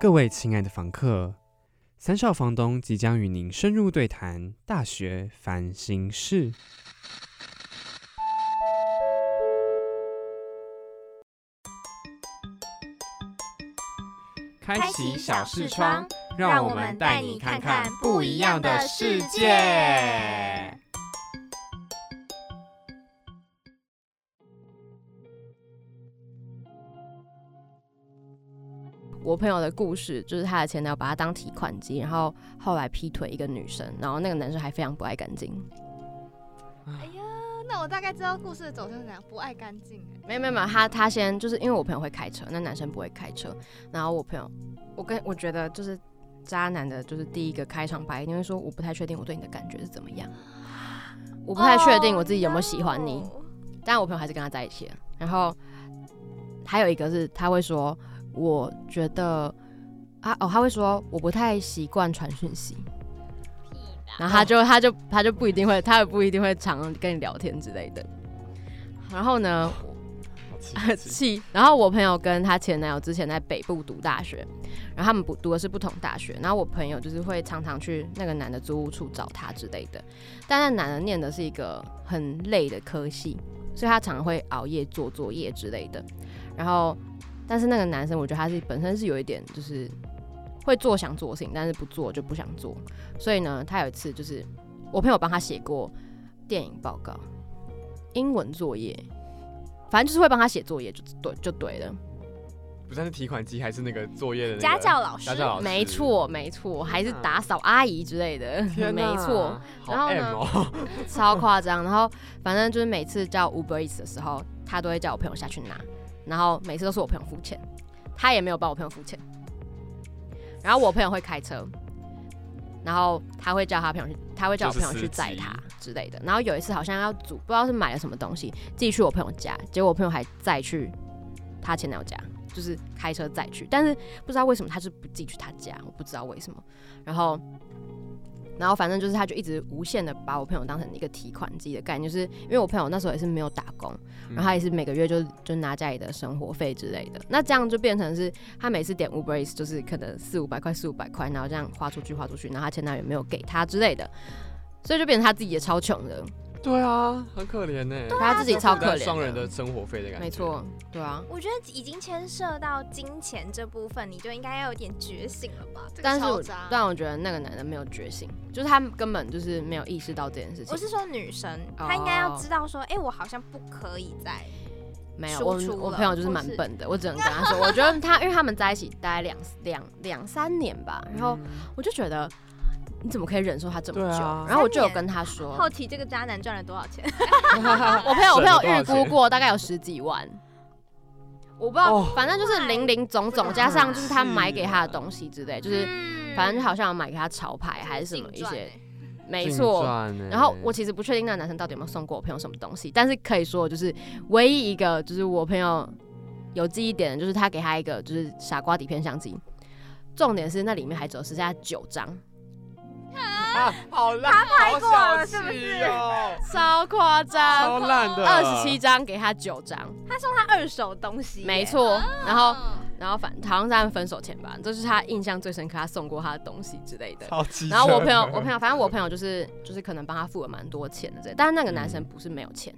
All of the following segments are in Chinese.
各位亲爱的房客，三少房东即将与您深入对谈大学烦心事。开启小视窗，让我们带你看看不一样的世界。我朋友的故事就是他的前男友把他当提款机，然后后来劈腿一个女生，然后那个男生还非常不爱干净。哎呀，那我大概知道故事的走向是怎样，不爱干净哎。没有没有没有，他他先就是因为我朋友会开车，那男生不会开车，然后我朋友，我跟我觉得就是渣男的，就是第一个开场白一定会说我不太确定我对你的感觉是怎么样，我不太确定我自己有没有喜欢你，但我朋友还是跟他在一起了。然后还有一个是他会说。我觉得啊哦，他会说我不太习惯传讯息，然后他就他就他就不一定会，他也不一定会常跟你聊天之类的。然后呢，气。然后我朋友跟她前男友之前在北部读大学，然后他们不读的是不同大学。然后我朋友就是会常常去那个男的租屋处找他之类的，但那男的念的是一个很累的科系，所以他常常会熬夜做作业之类的。然后。但是那个男生，我觉得他是本身是有一点，就是会做想做的事情，但是不做就不想做。所以呢，他有一次就是我朋友帮他写过电影报告、英文作业，反正就是会帮他写作业，就对就对了。不算是提款机，还是那个作业的家教老师？家教老师，没错没错，还是打扫阿姨之类的，没错。然后呢，超夸张。然后反正就是每次叫 Uber Eats 的时候，他都会叫我朋友下去拿。然后每次都是我朋友付钱，他也没有帮我朋友付钱。然后我朋友会开车，然后他会叫他朋友去，他会叫我朋友去载他之类的。然后有一次好像要煮，不知道是买了什么东西，自己去我朋友家，结果我朋友还载去他前男友家，就是开车载去，但是不知道为什么他是不自己去他家，我不知道为什么。然后。然后反正就是，他就一直无限的把我朋友当成一个提款机的概念，就是因为我朋友那时候也是没有打工，然后他也是每个月就就拿家里的生活费之类的，那这样就变成是他每次点 Uber Eats 就是可能四五百块四五百块，然后这样花出去花出去，然后他前男友没有给他之类的，所以就变成他自己也超穷的。对啊，很可怜呢。他自己超可怜，双人的生活费的感觉。没错，对啊。我觉得已经牵涉到金钱这部分，你就应该要有点觉醒了吧？但是，但我觉得那个男的没有觉醒，就是他根本就是没有意识到这件事情。我是说女生，她应该要知道说，哎，我好像不可以再没有。我我朋友就是蛮笨的，我只能跟他说，我觉得他因为他们在一起大概两两两三年吧，然后我就觉得。你怎么可以忍受他这么久？然后我就有跟他说，好奇这个渣男赚了多少钱？我朋友我朋友预估过，大概有十几万。我不知道，反正就是零零总总加上就是他买给他的东西之类，就是反正就好像买给他潮牌还是什么一些，没错。然后我其实不确定那个男生到底有没有送过我朋友什么东西，但是可以说就是唯一一个就是我朋友有记忆点的，就是他给他一个就是傻瓜底片相机，重点是那里面还只有剩下九张。啊，好烂，他拍过了是不是？超夸张，超烂的，二十七张给他九张，他送他二手东西，没错。然后，然后反好像在分手前吧，就是他印象最深刻，他送过他的东西之类的。然后我朋友，我朋友，反正我朋友就是就是可能帮他付了蛮多钱的，这，但是那个男生不是没有钱。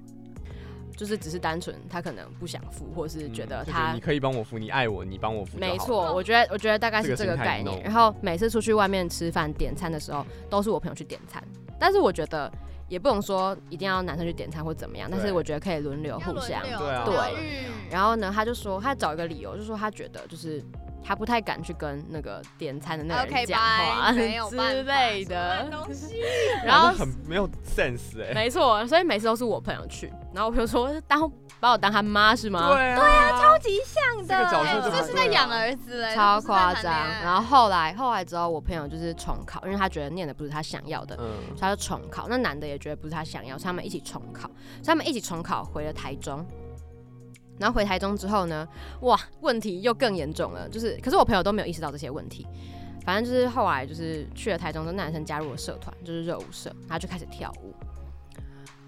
就是只是单纯他可能不想付，或是觉得他你可以帮我付，你爱我，你帮我付。没错，我觉得我觉得大概是这个概念。然后每次出去外面吃饭点餐的时候，都是我朋友去点餐。但是我觉得也不能说一定要男生去点餐或怎么样，但是我觉得可以轮流互相对。然后呢，他就说他找一个理由，就说他觉得就是。他不太敢去跟那个点餐的那个人讲话之类的，然后很没有 sense 哎，没错，所以每次都是我朋友去，然后我朋友说当把我当他妈是吗？对啊，超级像的，这个角色就是在养儿子哎，超夸张。然后后来后来之后，我朋友就是重考，因为他觉得念的不是他想要的，所以他就重考。那男的也觉得不是他想要，所以他们一起重考，所以他们一起重考回了台中。然后回台中之后呢，哇，问题又更严重了。就是，可是我朋友都没有意识到这些问题。反正就是后来就是去了台中，的男生加入了社团，就是热舞社，然后就开始跳舞。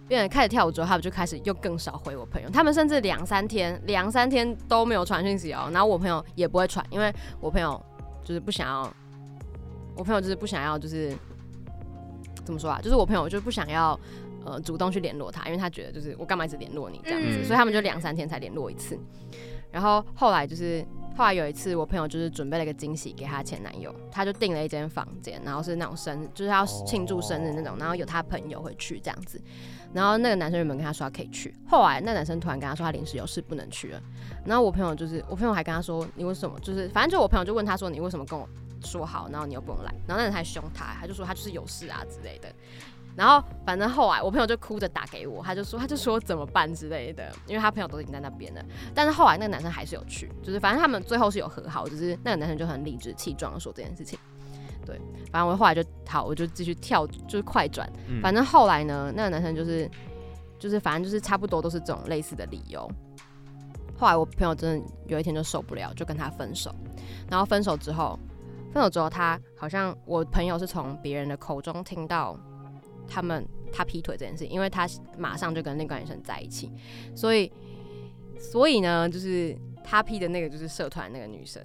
变成开始跳舞之后，他们就开始又更少回我朋友。他们甚至两三天、两三天都没有传讯息哦。然后我朋友也不会传，因为我朋友就是不想要，我朋友就是不想要，就是怎么说啊？就是我朋友就不想要呃主动去联络他，因为他觉得就是我干嘛一直联络你这样子，嗯所以他们就两三天才联络一次。然后后来就是后来有一次，我朋友就是准备了一个惊喜给她前男友，他就订了一间房间，然后是那种生日，就是要庆祝生日那种，然后有他朋友会去这样子。然后那个男生原本跟他说他可以去，后来那男生突然跟他说他临时有事不能去了。然后我朋友就是我朋友还跟他说你为什么就是反正就我朋友就问他说你为什么跟我说好，然后你又不用来，然后那人还凶他，他就说他就是有事啊之类的。然后反正后来我朋友就哭着打给我，他就说他就说怎么办之类的，因为他朋友都已经在那边了。但是后来那个男生还是有去，就是反正他们最后是有和好，只是那个男生就很理直气壮的说这件事情。对，反正我后来就好，我就继续跳，就是快转。嗯反正后来呢，那个男生就是就是反正就是差不多都是这种类似的理由。后来我朋友真的有一天就受不了，就跟他分手。然后分手之后，分手之后他好像我朋友是从别人的口中听到他们他劈腿这件事，因为他马上就跟那个女生在一起，所以所以呢，就是他劈的那个就是社团那个女生，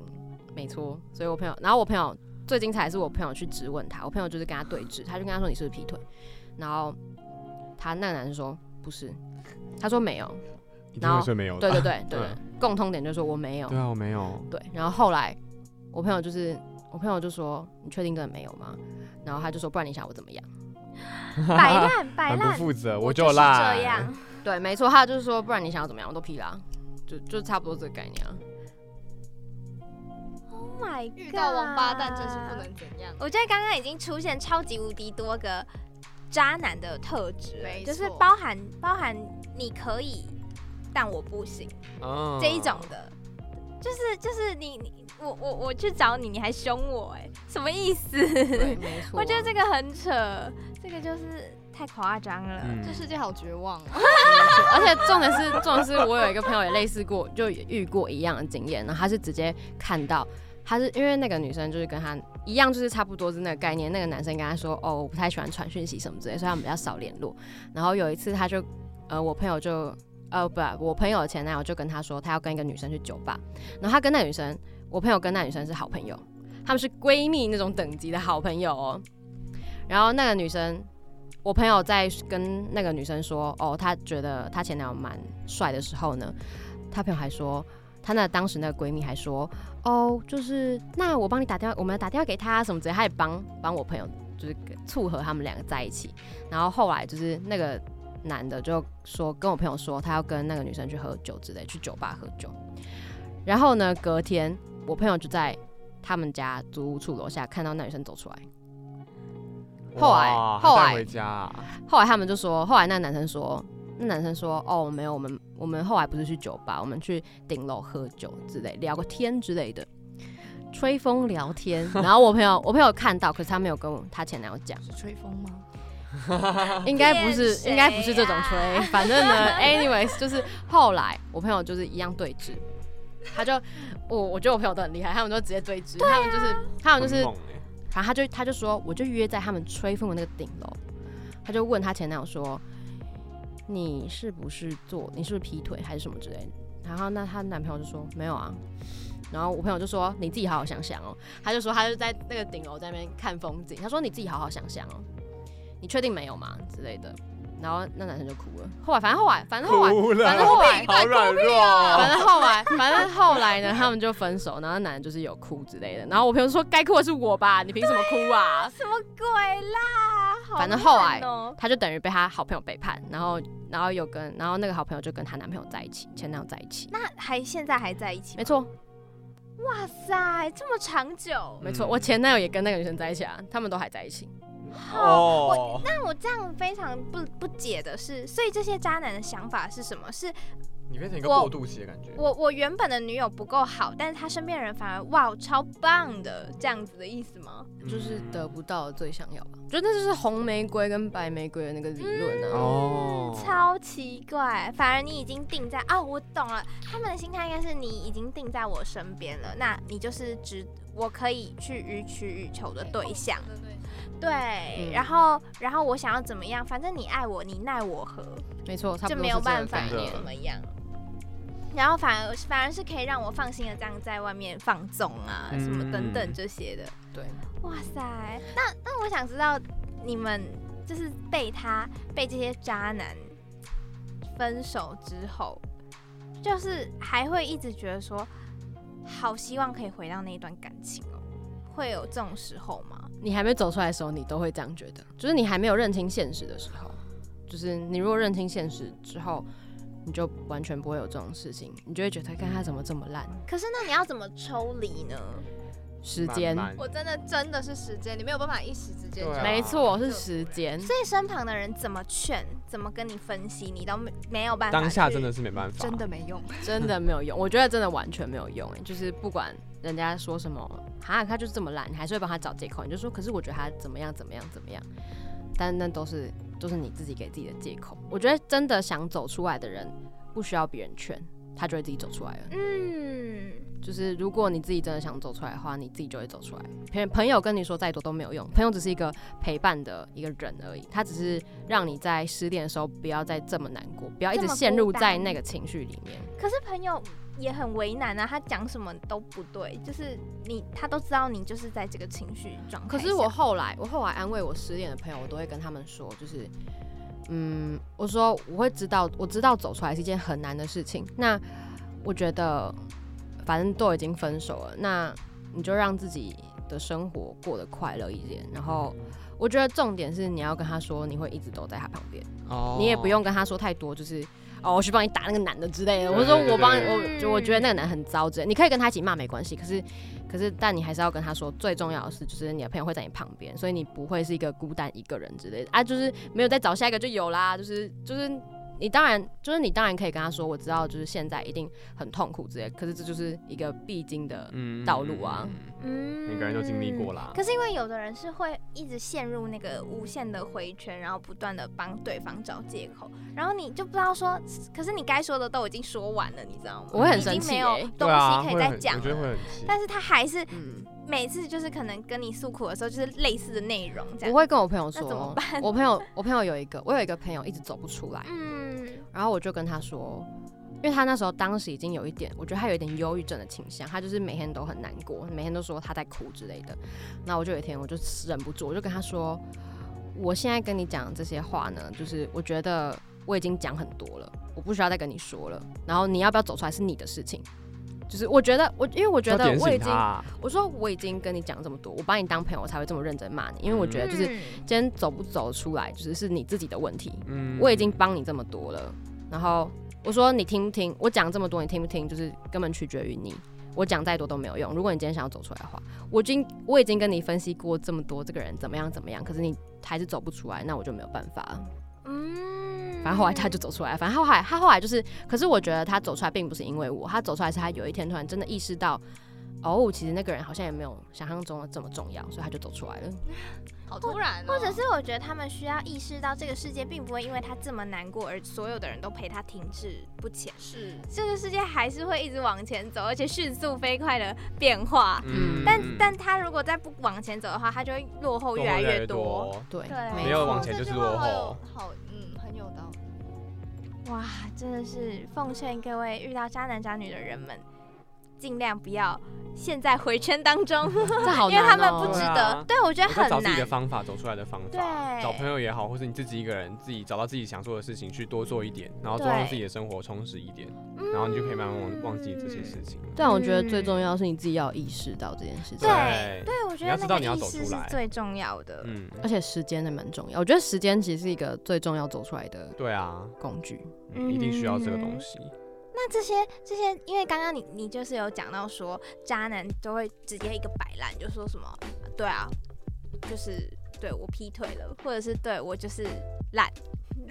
没错。所以我朋友，然后我朋友最精彩的是我朋友去质问他，我朋友就是跟他对峙，他就跟他说你是不是劈腿，然后他那个男生说不是，他说没有，然后。对对对对 共通点就是说我没有对，啊，我没有。对，然后后来我朋友就是我朋友就说你确定真的没有吗？然后他就说不然你想我怎么样？摆烂摆很不烂，负责，我就是烂。这样。对，没错，他就是说不然你想要怎么样我都批啦，就就差不多这个概念啊。Oh my god！遇到王八蛋真是不能怎样。我觉得刚刚已经出现超级无敌多个渣男的特质就是包含包含你可以，但我不行嗯这一种的，就是就是你你我我我去找你，你还凶我，哎，什么意思？对，没 错。我觉得这个很扯，这个就是太夸张了。嗯这世界好绝望啊！而且重点是，重点是我有一个朋友也类似过，就也遇过一样的经验，然后他是直接看到，他是因为那个女生就是跟他一样，就是差不多是那个概念。那个男生跟他说，哦，我不太喜欢传讯息什么之类，所以他们比较少联络。然后有一次，他就，呃，我朋友就，呃，不，我朋友的前男友就跟他说，他要跟一个女生去酒吧，然后他跟那女生，我朋友跟那女生是好朋友，他们是闺蜜那种等级的好朋友哦。然后那个女生。我朋友在跟那个女生说，哦，他觉得他前男友蛮帅的时候呢，他朋友还说，他那当时那个闺蜜还说，哦，就是那我帮你打电话，我们打电话给他什么之类，他也帮帮我朋友，就是撮合他们两个在一起。然后后来就是那个男的就说跟我朋友说，他要跟那个女生去喝酒之类，去酒吧喝酒。然后呢，隔天我朋友就在他们家租屋处楼下看到那女生走出来。后来后来回家啊，后来他们就说，后来那男生说，那男生说，哦，没有，我们我们后来不是去酒吧，我们去顶楼喝酒之类，聊个天之类的，吹风聊天。然后我朋友我朋友看到，可是他没有跟我他前男友讲，是吹风吗？应该不是应该不是这种吹。啊反正呢，anyways，就是后来我朋友就是一样对峙，他就我我觉得我朋友都很厉害，他们就直接对峙，他们就是他们就是很猛欸反正他就他就说，我就约在他们吹风的那个顶楼，他就问他前男友说，你是不是做你是不是劈腿还是什么之类的？然后那她男朋友就说没有啊，然后我朋友就说你自己好好想想哦，他就说他就在那个顶楼在那边看风景，他说你自己好好想想哦，你确定没有吗之类的？然后那男生就哭了。后来反正后来反正后来，反正后来好软弱反哦。正后来，反正后来呢，他们就分手，然后男的就是有哭之类的。然后我朋友说，该哭的是我吧，你凭什么哭啊？什么鬼啦？好反正后来他就等于被他好朋友背叛，然后然后有跟，然后那个好朋友就跟她男朋友在一起，前男友在一起。那还现在还在一起？没错，哇塞，这么长久。没错，嗯我前男友也跟那个女生在一起啊，他们都还在一起。哦，那我这样非常不不解的是，所以这些渣男的想法是什么？是你变成一个过渡期的感觉。我我原本的女友不够好，但是他身边人反而哇超棒的，这样子的意思吗？就是得不到最想要吧，我觉得那就是红玫瑰跟白玫瑰的那个理论啊。哦，超奇怪，反而你已经定在哦，我懂了，他们的心态应该是你已经定在我身边了，那你就是只我可以去予取予求的对象，对对然后然后我想要怎么样，反正你爱我，你奈我何，没错，就没有办法怎么样。然后反而反而是可以让我放心的这样在外面放纵啊，什么等等嗯这些的。对，哇塞，那那我想知道你们就是被他被这些渣男分手之后，就是还会一直觉得说，好希望可以回到那一段感情哦，会有这种时候吗？你还没走出来的时候，你都会这样觉得，就是你还没有认清现实的时候，就是你如果认清现实之后，你就完全不会有这种事情，你就会觉得，看他怎么这么烂，可是那你要怎么抽离呢？时间，慢慢。我真的真的是时间，你没有办法一时之间没错，是时间。所以身旁的人怎么劝，怎么跟你分析，你都没没有办法。当下真的是没办法，真的没用，真的没有用，我觉得真的完全没有用哎，就是不管人家说什么，哈，他就是这么烂，你还是会帮他找借口，你就说，可是我觉得他怎么样怎么样怎么样，但那都是都是你自己给自己的借口。我觉得真的想走出来的人，不需要别人劝，他就会自己走出来了。嗯，就是如果你自己真的想走出来的话，你自己就会走出来。朋朋友跟你说再多都没有用，朋友只是一个陪伴的一个人而已，他只是让你在失恋的时候不要再这么难过，不要一直陷入在那个情绪里面。可是朋友也很为难啊，他讲什么都不对，就是你他都知道你就是在这个情绪状态。可是我后来，我后来安慰我失恋的朋友，我都会跟他们说，就是，嗯，我说我会知道，我知道走出来是一件很难的事情。那我觉得，反正都已经分手了，那你就让自己的生活过得快乐一点。然后，我觉得重点是你要跟他说，你会一直都在他旁边，哦你也不用跟他说太多，就是。哦，我去帮你打那个男的之类的。我说我帮我就我觉得那个男很糟之类的。你可以跟他一起骂没关系，可是可是，但你还是要跟他说，最重要的是，就是你的朋友会在你旁边，所以你不会是一个孤单一个人之类的啊。就是没有再找下一个就有啦，就是就是你当然就是你当然可以跟他说，我知道就是现在一定很痛苦之类的，可是这就是一个必经的，嗯道路啊，嗯每个人都经历过啦。可是因为有的人是会一直陷入那个无限的回圈，然后不断的帮对方找借口，然后你就不知道说，可是你该说的都已经说完了，你知道吗？我会很你已经生气没有欸东对啊，西可以会很再讲我觉得会。很气。但是他还是嗯，每次就是可能跟你诉苦的时候，就是类似的内容这样。我会跟我朋友说怎么说办，我朋友我朋友有一个，我有一个朋友一直走不出来，嗯，然后我就跟他说，因为他那时候当时已经有一点，我觉得他有一点忧郁症的倾向，他就是每天都很难过，每天都说他在哭之类的。那我就有一天我就忍不住，我就跟他说，我现在跟你讲这些话呢，就是我觉得我已经讲很多了，我不需要再跟你说了。然后你要不要走出来是你的事情。就是我觉得我，因为我觉得我已经，我说我已经跟你讲这么多，我把你当朋友，我才会这么认真骂你。因为我觉得就是嗯今天走不走出来，就是是你自己的问题。嗯我已经帮你这么多了，然后我说你听不听？我讲这么多，你听不听？就是根本取决于你。我讲再多都没有用。如果你今天想要走出来的话，我已经我已经跟你分析过这么多，这个人怎么样怎么样，可是你还是走不出来，那我就没有办法了。嗯，反正后来他就走出来，反正他后来他后来就是，可是我觉得他走出来并不是因为我，他走出来是他有一天突然真的意识到，哦，其实那个人好像也没有想象中的这么重要，所以他就走出来了。好突然、哦，或者是我觉得他们需要意识到，这个世界并不会因为他这么难过，而所有的人都陪他停滞不前。是这个世界还是会一直往前走，而且迅速飞快的变化。嗯但但他如果再不往前走的话，他就会落后越来越多。。对，对没没有往前就是落后。好，嗯，很有道理。哇，真的是奉劝各位遇到渣男渣女的人们，尽量不要陷在回圈当中，这好因为他们不值得。对啊对我觉得很难找自己的难。方法，走出来的方法，对找朋友也好，或是你自己一个人自己找到自己想做的事情去多做一点，然后多对让自己的生活充实一点，然后你就可以慢慢忘忘记这些事情。但我觉得最重要是你自己要有意识到这件事情。对对，我觉你要得那个知道你要意识是走出来最重要的。嗯，而且时间也蛮重要，我觉得时间其实是一个最重要走出来的对啊，工具。嗯一定需要这个嗯东西。那这些这些，因为刚刚你你就是有讲到说，渣男都会直接一个摆烂，就说什么，对啊，就是对我劈腿了，或者是对我就是烂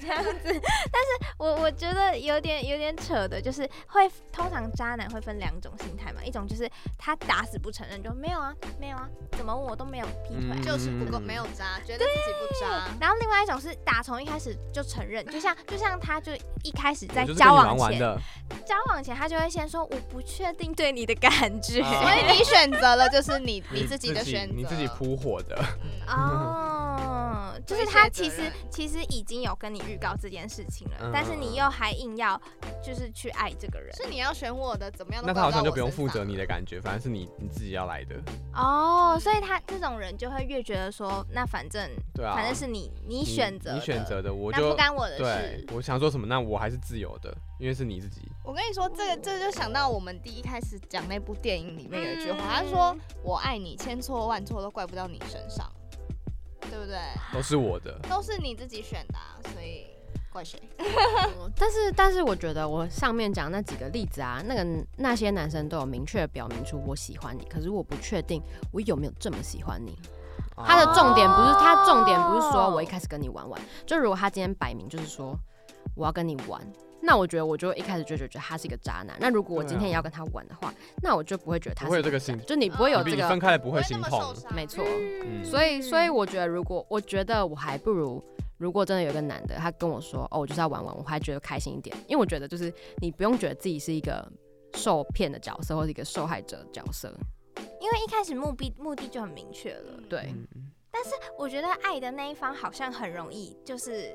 这样子。但是我我觉得有点有点扯的，就是会通常渣男会分两种心态嘛，一种就是他打死不承认，就没有啊没有啊，怎么我都没有劈腿。嗯就是不够没有渣，觉得自己不渣。然后另外一种是打从一开始就承认，就像就像他就一开始在交往前，玩玩，交往前他就会先说我不确定对你的感觉。啊所以你选择了就是你 你自己的选择，你自己扑火的，嗯哦，他其实其实已经有跟你预告这件事情了，嗯但是你又还硬要就是去爱这个人。是你要选我的，怎么样都那他好像就不用负责你的感觉，反正是你你自己要来的。哦，所以他这种人就会越觉得说，那反正对啊，反正是你你你选择的你选择的，我就不干我的对事。，我想说什么，那我还是自由的，因为是你自己。我跟你说，这个这就想到我们第一开始讲那部电影里面有一句话，他嗯说：“我爱你，千错万错都怪不到你身上，对不对？都是我的。都是你自己选的、啊，所以怪谁？但是但是我觉得我上面讲那几个例子啊，那个那些男生都有明确地表明出我喜欢你，可是我不确定我有没有这么喜欢你。他的重点不是他重点不是说我一开始跟你玩玩，就如果他今天摆明就是说我要跟你玩，那我觉得我就一开始就觉得他是一个渣男。那如果我今天也要跟他玩的话，那我就不会觉得他不会是一个渣有这个心就你不会有这个分开了不会那么心痛受。伤没错。嗯所以，所以我觉得，如果我觉得我还不如，如果真的有一个男的，他跟我说，哦，我就是要玩玩，我还觉得开心一点，因为我觉得就是你不用觉得自己是一个受骗的角色或者一个受害者角色，因为一开始目的目的就很明确了。对，但是我觉得爱的那一方好像很容易，就是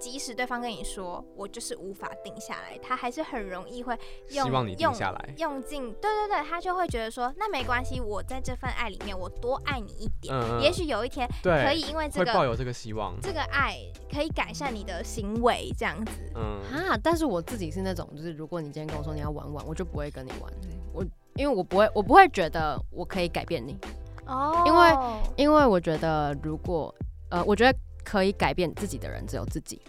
即使对方跟你说我就是无法定下来，他还是很容易会用希望你定用下来。用尽，对对对，他就会觉得说那没关系，我在这份爱里面我多爱你一点，也许有一天，可以因为这个抱有这个希望。这个爱可以改善你的行为，这样子。嗯，啊，但是我自己是那种，就是如果你今天跟我说你要玩玩，我就不会跟你玩，我因为我不会，我不会觉得我可以改变你，哦因为因为我觉得如果呃，我觉得可以改变自己的人只有自己，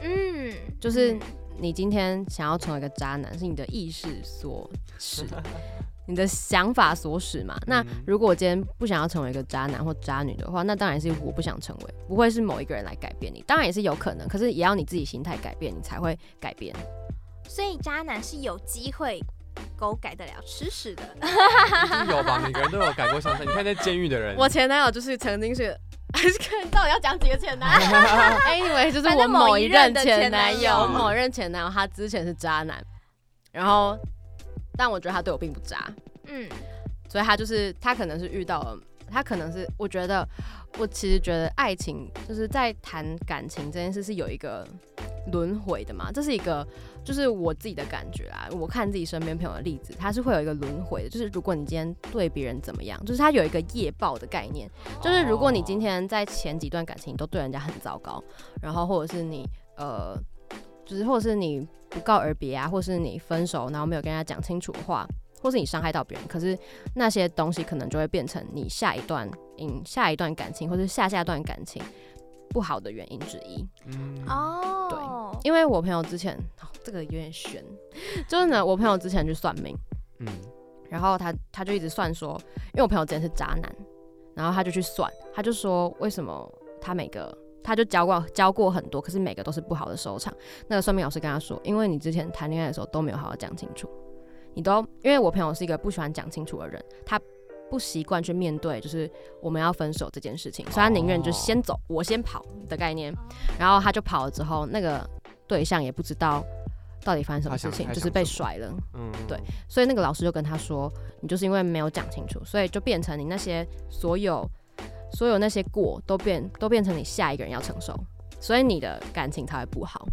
嗯，就是嗯你今天想要成为一个渣男，是你的意识所使，你的想法所使嘛。那嗯如果我今天不想要成为一个渣男或渣女的话，那当然是我不想成为，不会是某一个人来改变你。当然也是有可能，可是也要你自己心态改变，你才会改变。所以渣男是有机会狗改得了吃屎的。有吧？每个人都有改过向善。你看在监狱的人，我前男友就是曾经是。还是看到底要讲几个前男友？Anyway，就是我某一任前前男友，男友。某一任前男友，他之前是渣男，然后，但我觉得他对我并不渣，嗯，所以他就是他可能是遇到了，他可能是我觉得我其实觉得爱情就是在谈感情这件事是有一个轮回的嘛，这是一个就是我自己的感觉啊，我看自己身边朋友的例子，他是会有一个轮回的，就是如果你今天对别人怎么样，就是他有一个业报的概念，就是如果你今天在前几段感情都对人家很糟糕，然后或者是你呃，就是或者是你不告而别啊，或是你分手然后没有跟人家讲清楚的话，或是你伤害到别人，可是那些东西可能就会变成你下一段嗯下一段感情或是下下段感情不好的原因之一。嗯，对，因为我朋友之前、哦、这个有点悬，就是呢，我朋友之前去算命，嗯，然后他他就一直算说，因为我朋友之前是渣男，然后他就去算，他就说为什么他每个他就教过教过很多，可是每个都是不好的收场。那个算命老师跟他说，因为你之前谈恋爱的时候都没有好好讲清楚，你都因为我朋友是一个不喜欢讲清楚的人，他不习惯去面对就是我们要分手这件事情，所以他宁愿就先走，我先跑的概念。然后他就跑了之后，那个对象也不知道到底发生什么事情，就是被甩了。嗯，对所以那个老师就跟他说，你就是因为没有讲清楚，所以就变成你那些所有所有那些过都变都变成你下一个人要承受，所以你的感情才会不好。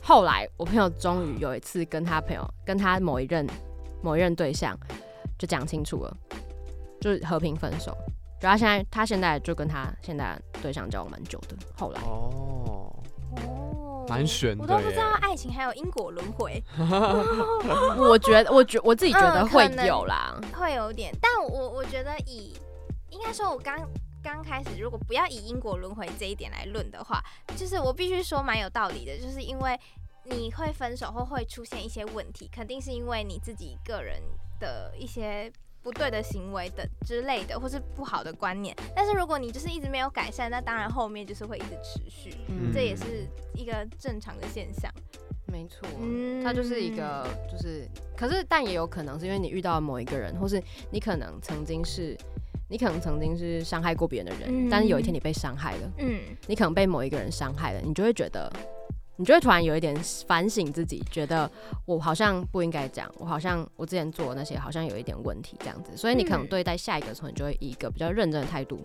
后来我朋友终于有一次跟他朋友跟他某一任某一任对象就讲清楚了，就是和平分手。就他现在他现在就跟他现在对象交往蛮久的，后来哦，哦蛮悬的我都不知道。爱情还有因果轮回，我觉得我觉我自己觉得会有啦，会有点，但我我觉得以应该说，我刚刚开始，如果不要以因果轮回这一点来论的话，就是我必须说蛮有道理的，就是因为你会分手后会出现一些问题，肯定是因为你自己个人的一些。不对的行为的之类的，或是不好的观念，但是如果你就是一直没有改善，那当然后面就是会一直持续，嗯。这也是一个正常的现象。没错，嗯它就是一个，就是，可是但也有可能是因为你遇到了某一个人，或是你可能曾经是，你可能曾经是伤害过别人的人，嗯。但是有一天你被伤害了，嗯，你可能被某一个人伤害了，你就会觉得，你就会突然有一点反省自己，觉得我好像不应该这样，我好像我之前做的那些好像有一点问题这样子，所以你可能嗯对待下一个的时候，你就会以一个比较认真的态度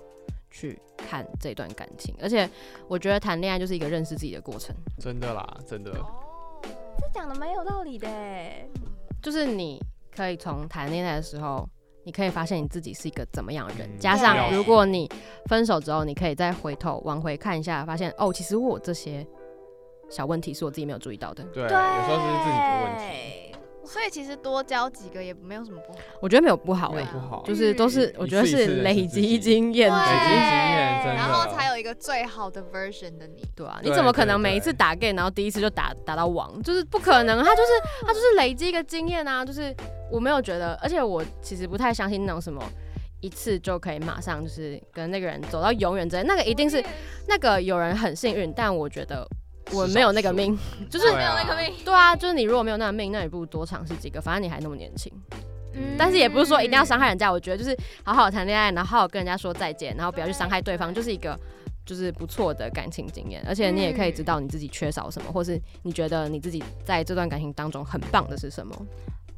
去看这段感情。而且我觉得谈恋爱就是一个认识自己的过程，真的啦，真的。这讲的蛮有道理的哎。就是你可以从谈恋爱的时候，你可以发现你自己是一个怎么样的人，加上如果你分手之后，你可以再回头往回看一下，发现哦，其实我这些小问题是我自己没有注意到的。对，有时候是自己的问题。所以其实多交几个也没有什么不好，我觉得没有不好哎，不好，就是都是我觉得是累积经验，累积经验，然后才有一个最好的 version 的你，对啊，你怎么可能每一次打 game，然后第一次就打打到王，就是不可能，他就是他就是累积一个经验啊，就是我没有觉得，而且我其实不太相信那种什么一次就可以马上就是跟那个人走到永远之类，那个一定是。那个有人很幸运，但我觉得。我没有那个命，就是没有那个命。对啊，就是你如果没有那个命，那你不如多尝试几个，反正你还那么年轻。嗯，但是也不是说一定要伤害人家。我觉得就是好好谈恋爱，然后好好跟人家说再见，然后不要去伤害对方，就是一个就是不错的感情经验。而且你也可以知道你自己缺少什么，或是你觉得你自己在这段感情当中很棒的是什么。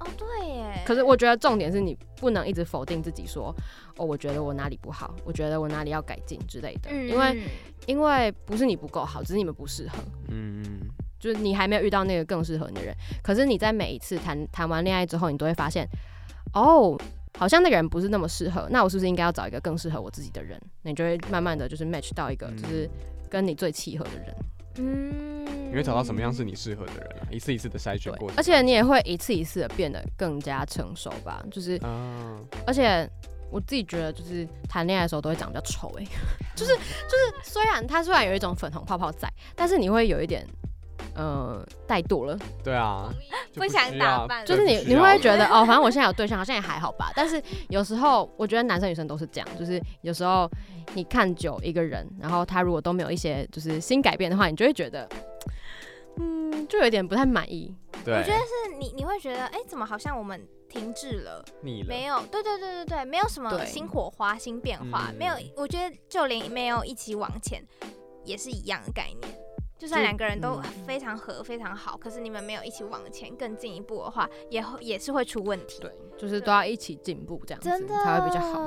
哦，对耶。可是我觉得重点是你不能一直否定自己，说哦，我觉得我哪里不好，我觉得我哪里要改进之类的，因为。因为不是你不够好，只是你们不适合。嗯，就是你还没有遇到那个更适合你的人。可是你在每一次谈谈完恋爱之后，你都会发现，哦，好像那个人不是那么适合。那我是不是应该要找一个更适合我自己的人？你就会慢慢的就是 match 到一个就是跟你最契合的人。嗯，你会找到什么样是你适合的人啊？一次一次的筛选过程，而且你也会一次一次的变得更加成熟吧。就是，而且。我自己觉得，就是谈恋爱的时候都会长比较丑哎，就是就是，虽然他虽然有一种粉红泡泡在，但是你会有一点，呃，怠惰了。对啊，不想打扮，就是你你会觉得哦，反正我现在有对象，好像也还好吧。但是有时候我觉得男生女生都是这样，就是有时候你看久一个人，然后他如果都没有一些就是新改变的话，你就会觉得，嗯，就有点不太满意。对，我觉得是你你会觉得，哎，怎么好像我们。停滞了，没有，对对对对对，没有什么新火花、新变化，没有。我觉得就连没有一起往前，也是一样的概念。就算两个人都非常合、非常好，可是你们没有一起往前更进一步的话，也也是会出问题。对，就是都要一起进步，这样子才会比较好。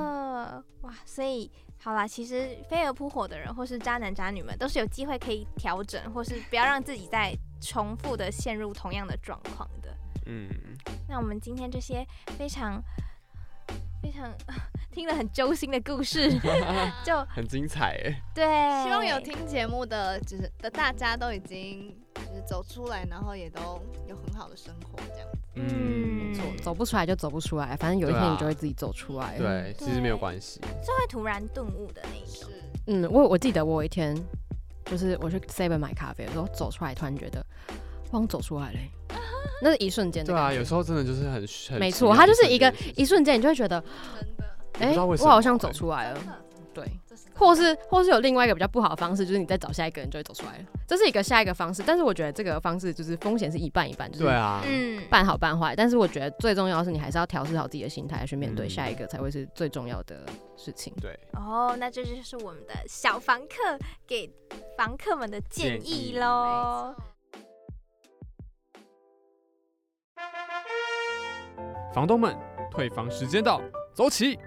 哇，所以好啦，其实飞蛾扑火的人，或是渣男渣女们，都是有机会可以调整，或是不要让自己再重复的陷入同样的状况的。嗯，那我们今天这些非常非常听了很揪心的故事，就很精彩哎。对，希望有听节目的就是的大家都已经就是走出来，然后也都有很好的生活这样。嗯，走走不出来就走不出来，反正有一天你就会自己走出来。对，其实没有关系，是会突然顿悟的那一种。嗯，我我记得我有一天就是我去 Seven 买咖啡的时候走出来，突然觉得光走出来嘞。那是一瞬间的。对啊，有时候真的就是很很。没错，它就是一个一瞬间，你就会觉得，哎，我好像走出来了。对，或是或是有另外一个比较不好的方式，就是你再找下一个人就会走出来了。这是一个下一个方式，但是我觉得这个方式就是风险是一半一半，就是对啊，嗯，半好半坏。但是我觉得最重要的是你还是要调试好自己的心态去面对下一个，才会是最重要的事情。对。哦，那这就是我们的小房客给房客们的建议喽。房东们，退房时间到，走起！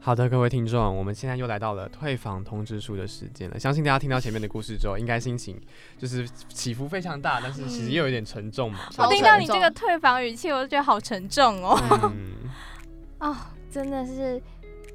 好的，各位听众，我们现在又来到了退房通知书的时间了。相信大家听到前面的故事之后，应该心情就是起伏非常大，但是其实又有点沉重嘛。我听到你这个退房语气，我就觉得好沉重哦。哦，真的是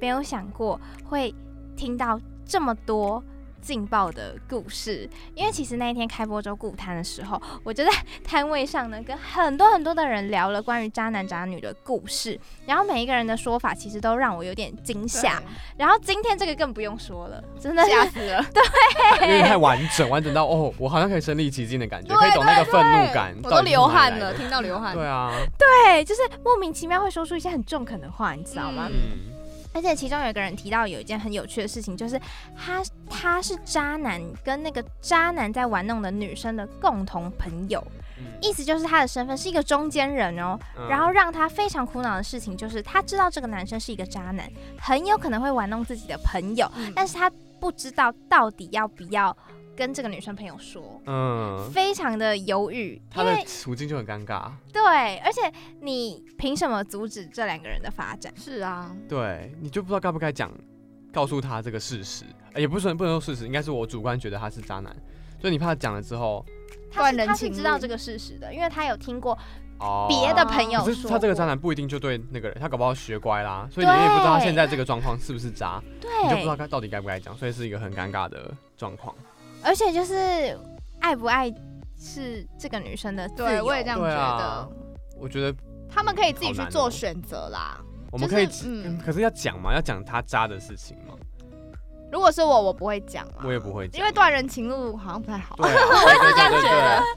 没有想过会。听到这么多劲爆的故事，因为其实那一天开播周固摊的时候，我就在摊位上呢，跟很多很多的人聊了关于渣男渣女的故事，然后每一个人的说法其实都让我有点惊吓。然后今天这个更不用说了，真的吓死了，对，因为太完整，完整到哦，我好像可以身临其境的感觉，可以懂那个愤怒感，我都流汗了，听到流汗。对啊，对，就是莫名其妙会说出一些很中肯的话，你知道吗？嗯。而且其中有一个人提到有一件很有趣的事情，就是他他是渣男跟那个渣男在玩弄的女生的共同朋友，意思就是他的身份是一个中间人哦。然后让他非常苦恼的事情就是，他知道这个男生是一个渣男，很有可能会玩弄自己的朋友，但是他不知道到底要不要。跟这个女生朋友说，嗯，非常的犹豫，他的处境就很尴尬。对，而且你凭什么阻止这两个人的发展？是啊，对，你就不知道该不该讲，告诉他这个事实，呃也不是不能说事实，应该是我主观觉得他是渣男，所以你怕讲了之后，他是知道这个事实的，因为他有听过哦，别的朋友说他这个渣男不一定就对那个人，他搞不好学乖啦，所以你也不知道他现在这个状况是不是渣，你就不知道对，该到底该不该讲，所以是一个很尴尬的状况。而且就是爱不爱是这个女生的自由，对我也这样觉对啊得。我觉得他们可以自己去做选择啦。我们可以，就是嗯可是要讲嘛，要讲他渣的事情嘛，如果是我，我不会讲啊，我也不会讲，因为断人情路好像不太好。对啊，我是这样觉得。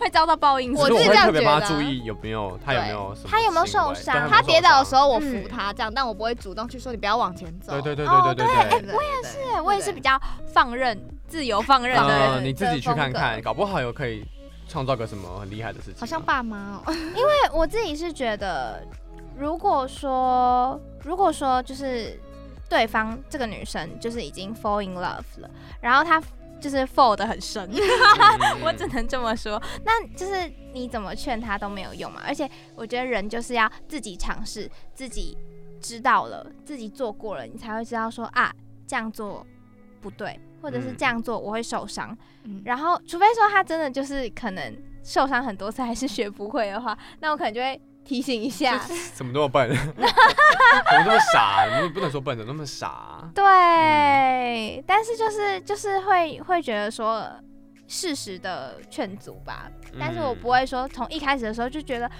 会遭到报应。我只是这样觉会特别帮他得注意有没有他有没有什么他有没有受伤他跌倒的时候，候，我扶嗯他这样，但我不会主动去说你不要往前走。对对对哦对对对对。我也是对我也是比较放任、自由放任的你自己去看看，搞不好有可以创造个什么很厉害的事情啊。好像爸妈哦。因为。我自己是觉得，如果说，如果说就是对方这个女生就是已经 fall in love 了，然后她就是 fall 的很深，嗯 我只能这么说。那就是你怎么劝她都没有用嘛。而且我觉得人就是要自己尝试，自己知道了，自己做过了，你才会知道说啊，这样做不对，或者是嗯这样做我会受伤。嗯然后，除非说他真的就是可能受伤很多次还是学不会的话，那我可能就会提醒一下。怎么那么笨？怎么那么傻？你不能说笨，怎么那么傻？对，但是就是就是会会觉得说适时的劝阻吧，但是我不会说从一开始的时候就觉得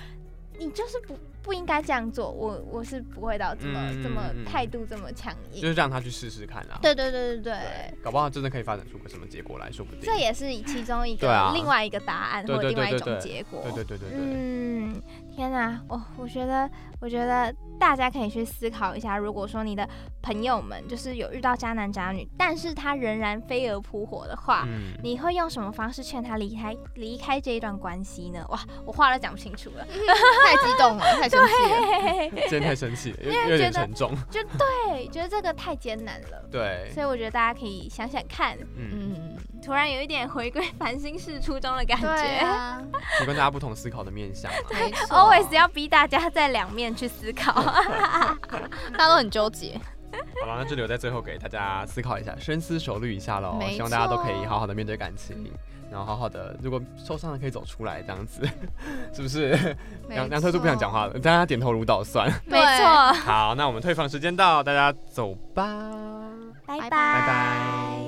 你就是不不应该这样做，我我是不会到这么、嗯这么态度这么强硬。就是让他去试试看啊。对对对对对。对，搞不好真的可以发展出个什么结果来，说不定。这也是其中一个、啊另外一个答案，或者另外一种结果。对对对对对。嗯，天哪，我我觉得，我觉得大家可以去思考一下，如果说你的朋友们就是有遇到渣男渣女，但是他仍然飞蛾扑火的话，嗯，你会用什么方式劝他离开离开这一段关系呢？哇，我话都讲不清楚了。太激动了，太生气了。今天太生气了，有因为有点觉得沉重。对，觉得这个太艰难了。对，所以我觉得大家可以想想看，嗯，嗯，突然有一点回归繁星式初衷的感对觉。啊，就跟大家不同思考的面向嘛。没错 Always 要逼大家在两面去思考。大家都很纠结。好了，那就留在最后给大家思考一下，深思熟虑一下喽。希望大家都可以好好的面对感情，然后好好的，如果受伤了可以走出来，这样子，是不是？梁梁特都不想讲话了，大家点头如捣蒜。没错，好，那我们退房时间到，大家走吧，拜拜拜拜。